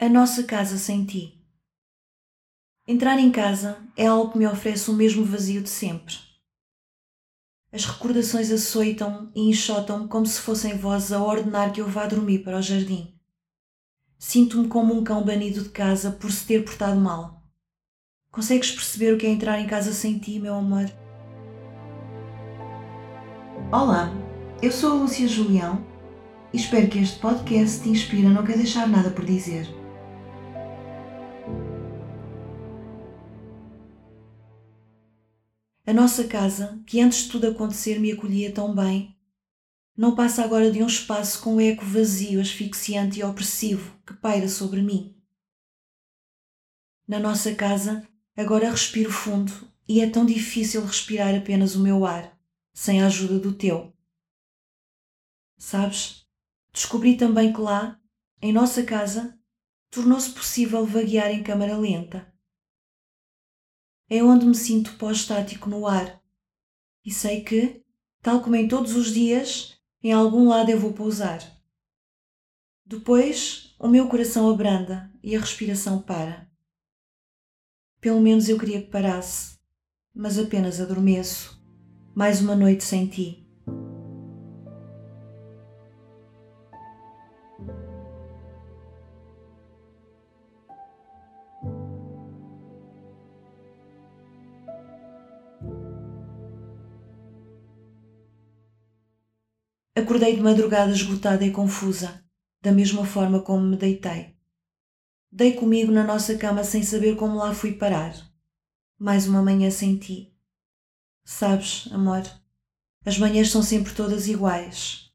A nossa casa sem ti. Entrar em casa é algo que me oferece o mesmo vazio de sempre. As recordações açoitam e enxotam como se fossem vozes a ordenar que eu vá dormir para o jardim. Sinto-me como um cão banido de casa por se ter portado mal. Consegues perceber o que é entrar em casa sem ti, meu amor? Olá, eu sou a Lúcia Julião e espero que este podcast te inspire a não quer deixar nada por dizer. A nossa casa, que antes de tudo acontecer me acolhia tão bem, não passa agora de um espaço com um eco vazio, asfixiante e opressivo que paira sobre mim. Na nossa casa, agora respiro fundo e é tão difícil respirar apenas o meu ar, sem a ajuda do teu. Sabes, descobri também que lá, em nossa casa, tornou-se possível vaguear em câmara lenta é onde me sinto pós-estático no ar. E sei que, tal como em todos os dias, em algum lado eu vou pousar. Depois, o meu coração abranda e a respiração para. Pelo menos eu queria que parasse, mas apenas adormeço. Mais uma noite sem ti. Acordei de madrugada esgotada e confusa, da mesma forma como me deitei. Dei comigo na nossa cama sem saber como lá fui parar. Mais uma manhã sem ti. Sabes, amor, as manhãs são sempre todas iguais.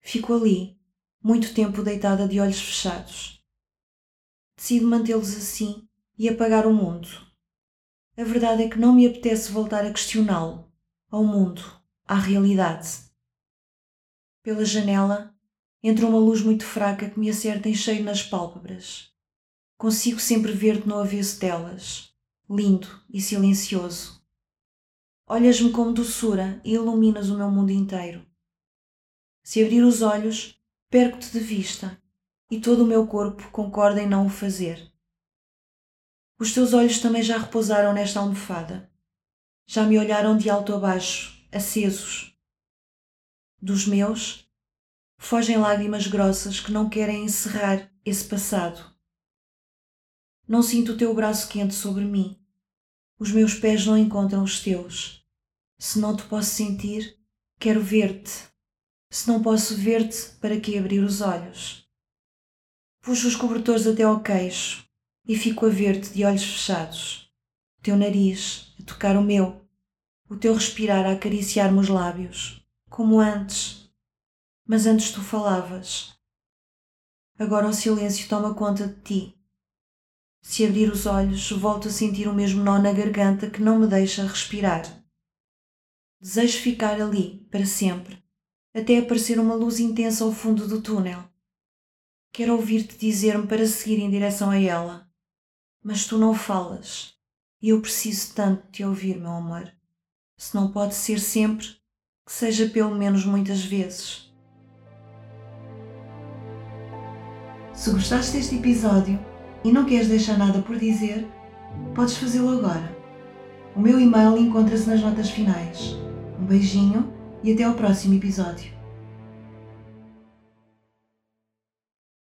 Fico ali, muito tempo deitada de olhos fechados. Decido mantê-los assim e apagar o mundo. A verdade é que não me apetece voltar a questioná-lo, ao mundo, à realidade. Pela janela entra uma luz muito fraca que me acerta em cheio nas pálpebras. Consigo sempre ver-te no avesso delas, lindo e silencioso. Olhas-me com doçura e iluminas o meu mundo inteiro. Se abrir os olhos, perco-te de vista e todo o meu corpo concorda em não o fazer. Os teus olhos também já repousaram nesta almofada. Já me olharam de alto a baixo, acesos, dos meus, fogem lágrimas grossas que não querem encerrar esse passado. Não sinto o teu braço quente sobre mim. Os meus pés não encontram os teus. Se não te posso sentir, quero ver-te. Se não posso ver-te, para que abrir os olhos? Puxo os cobertores até ao queixo e fico a ver-te de olhos fechados. O teu nariz a tocar o meu, o teu respirar a acariciar-me os lábios como antes. Mas antes tu falavas. Agora o silêncio toma conta de ti. Se abrir os olhos, volto a sentir o mesmo nó na garganta que não me deixa respirar. Desejo ficar ali, para sempre, até aparecer uma luz intensa ao fundo do túnel. Quero ouvir-te dizer-me para seguir em direção a ela. Mas tu não falas, e eu preciso tanto de te ouvir, meu amor. Se não pode ser sempre, seja pelo menos muitas vezes. Se gostaste deste episódio e não queres deixar nada por dizer, podes fazê-lo agora. O meu e-mail encontra-se nas notas finais. Um beijinho e até ao próximo episódio.